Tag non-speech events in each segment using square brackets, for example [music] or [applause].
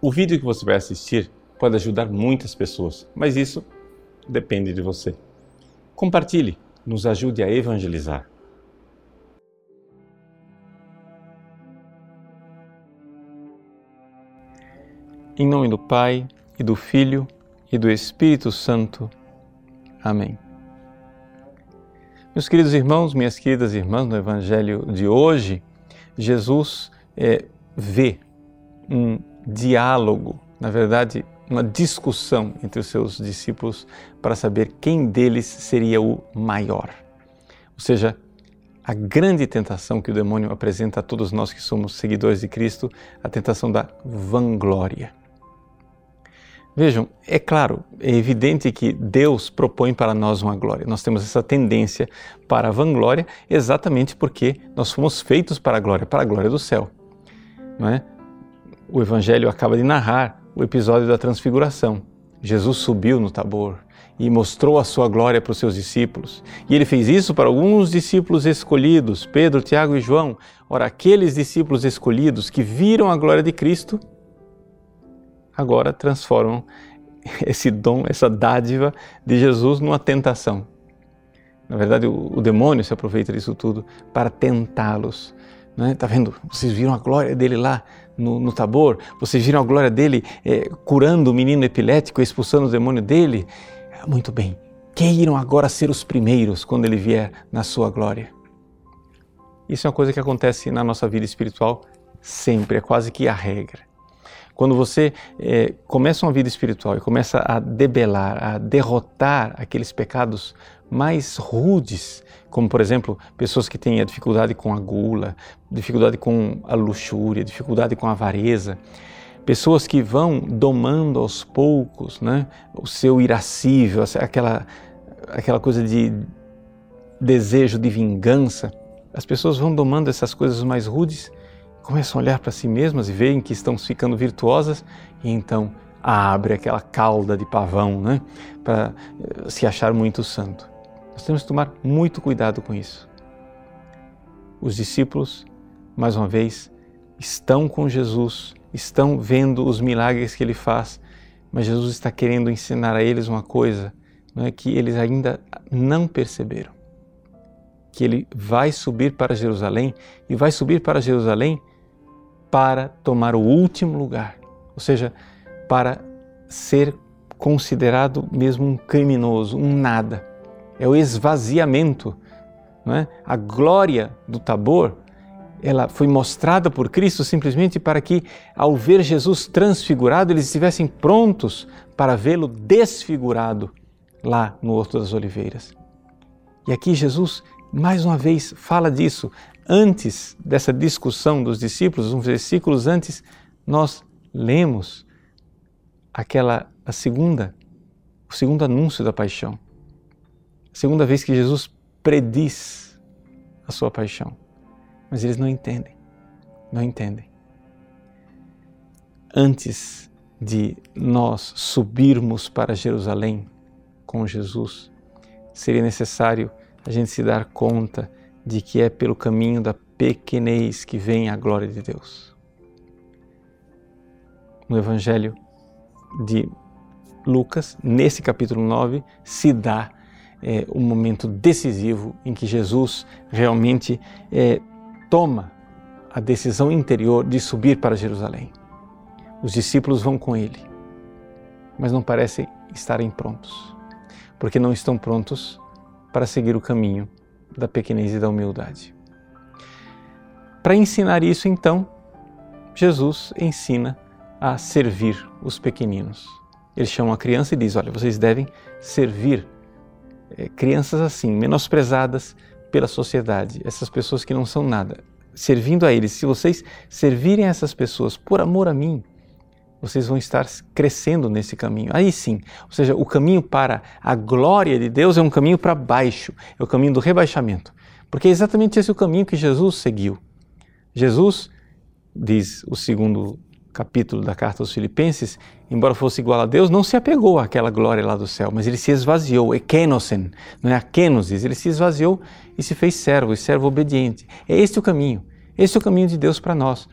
O vídeo que você vai assistir pode ajudar muitas pessoas, mas isso depende de você. Compartilhe, nos ajude a evangelizar. Em nome do Pai, e do Filho, e do Espírito Santo. Amém. Meus queridos irmãos, minhas queridas irmãs, no Evangelho de hoje, Jesus é, vê um diálogo, na verdade, uma discussão entre os seus discípulos para saber quem deles seria o maior. Ou seja, a grande tentação que o demônio apresenta a todos nós que somos seguidores de Cristo, a tentação da vanglória. Vejam, é claro, é evidente que Deus propõe para nós uma glória. Nós temos essa tendência para a vanglória exatamente porque nós fomos feitos para a glória, para a glória do céu. Não é? O Evangelho acaba de narrar o episódio da transfiguração. Jesus subiu no Tabor e mostrou a sua glória para os seus discípulos. E ele fez isso para alguns discípulos escolhidos, Pedro, Tiago e João. Ora, aqueles discípulos escolhidos que viram a glória de Cristo agora transformam [laughs] esse dom, essa dádiva de Jesus numa tentação. Na verdade, o, demônio se aproveita disso tudo para tentá-los. Né? Tá vendo? Vocês viram a glória dele lá no, no Tabor? Vocês viram a glória dele é, curando o menino epilético, expulsando o demônio dele? Muito bem. Queiram agora ser os primeiros quando ele vier na sua glória. Isso é uma coisa que acontece na nossa vida espiritual sempre, é quase que a regra. Quando você é, começa uma vida espiritual e começa a debelar, a derrotar aqueles pecados mais rudes, como por exemplo, pessoas que têm a dificuldade com a gula, dificuldade com a luxúria, dificuldade com a avareza, pessoas que vão domando aos poucos né, o seu irascível, aquela, aquela coisa de desejo de vingança, as pessoas vão domando essas coisas mais rudes começam a olhar para si mesmas e veem que estão ficando virtuosas e então abre aquela cauda de pavão, né, para eh, se achar muito santo. Nós temos que tomar muito cuidado com isso. Os discípulos, mais uma vez, estão com Jesus, estão vendo os milagres que ele faz, mas Jesus está querendo ensinar a eles uma coisa é, que eles ainda não perceberam. Que ele vai subir para Jerusalém e vai subir para Jerusalém para tomar o último lugar, ou seja, para ser considerado mesmo um criminoso, um nada. É o esvaziamento. Não é? A glória do Tabor ela foi mostrada por Cristo simplesmente para que, ao ver Jesus transfigurado, eles estivessem prontos para vê-lo desfigurado lá no Horto das Oliveiras. E aqui Jesus, mais uma vez, fala disso antes dessa discussão dos discípulos, uns versículos antes, nós lemos aquela a segunda, o segundo anúncio da paixão. Segunda vez que Jesus prediz a sua paixão. Mas eles não entendem. Não entendem. Antes de nós subirmos para Jerusalém com Jesus, seria necessário a gente se dar conta de que é pelo caminho da pequenez que vem a glória de Deus. No Evangelho de Lucas, nesse capítulo 9, se dá é, um momento decisivo em que Jesus realmente é, toma a decisão interior de subir para Jerusalém. Os discípulos vão com ele, mas não parecem estarem prontos, porque não estão prontos para seguir o caminho da pequenez e da humildade. Para ensinar isso, então, Jesus ensina a servir os pequeninos. Ele chama a criança e diz: Olha, vocês devem servir é, crianças assim, menosprezadas pela sociedade, essas pessoas que não são nada. Servindo a eles, se vocês servirem essas pessoas por amor a mim, vocês vão estar crescendo nesse caminho. Aí sim, ou seja, o caminho para a glória de Deus é um caminho para baixo, é o caminho do rebaixamento. Porque é exatamente esse o caminho que Jesus seguiu. Jesus, diz o segundo capítulo da carta aos Filipenses, embora fosse igual a Deus, não se apegou àquela glória lá do céu, mas ele se esvaziou, ekenosen, não é akenosis, ele se esvaziou e se fez servo, e servo obediente. É este o caminho, este é o caminho de Deus para nós.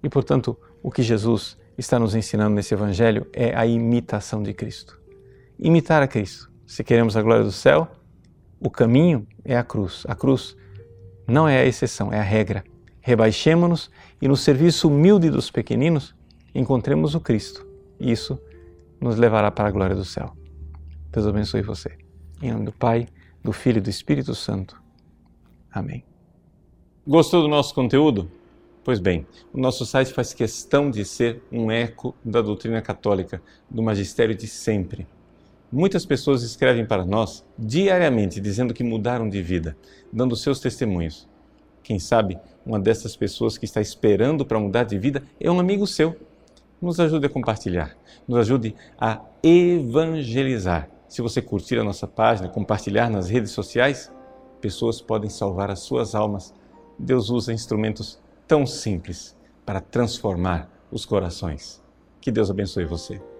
E portanto, o que Jesus está nos ensinando nesse Evangelho é a imitação de Cristo. Imitar a Cristo. Se queremos a glória do céu, o caminho é a cruz. A cruz não é a exceção, é a regra. Rebaixemos-nos e no serviço humilde dos pequeninos encontremos o Cristo. Isso nos levará para a glória do céu. Deus abençoe você. Em nome do Pai, do Filho e do Espírito Santo. Amém. Gostou do nosso conteúdo? Pois bem, o nosso site faz questão de ser um eco da doutrina católica, do magistério de sempre. Muitas pessoas escrevem para nós diariamente dizendo que mudaram de vida, dando seus testemunhos. Quem sabe uma dessas pessoas que está esperando para mudar de vida é um amigo seu. Nos ajude a compartilhar, nos ajude a evangelizar. Se você curtir a nossa página, compartilhar nas redes sociais, pessoas podem salvar as suas almas. Deus usa instrumentos tão simples para transformar os corações. Que Deus abençoe você.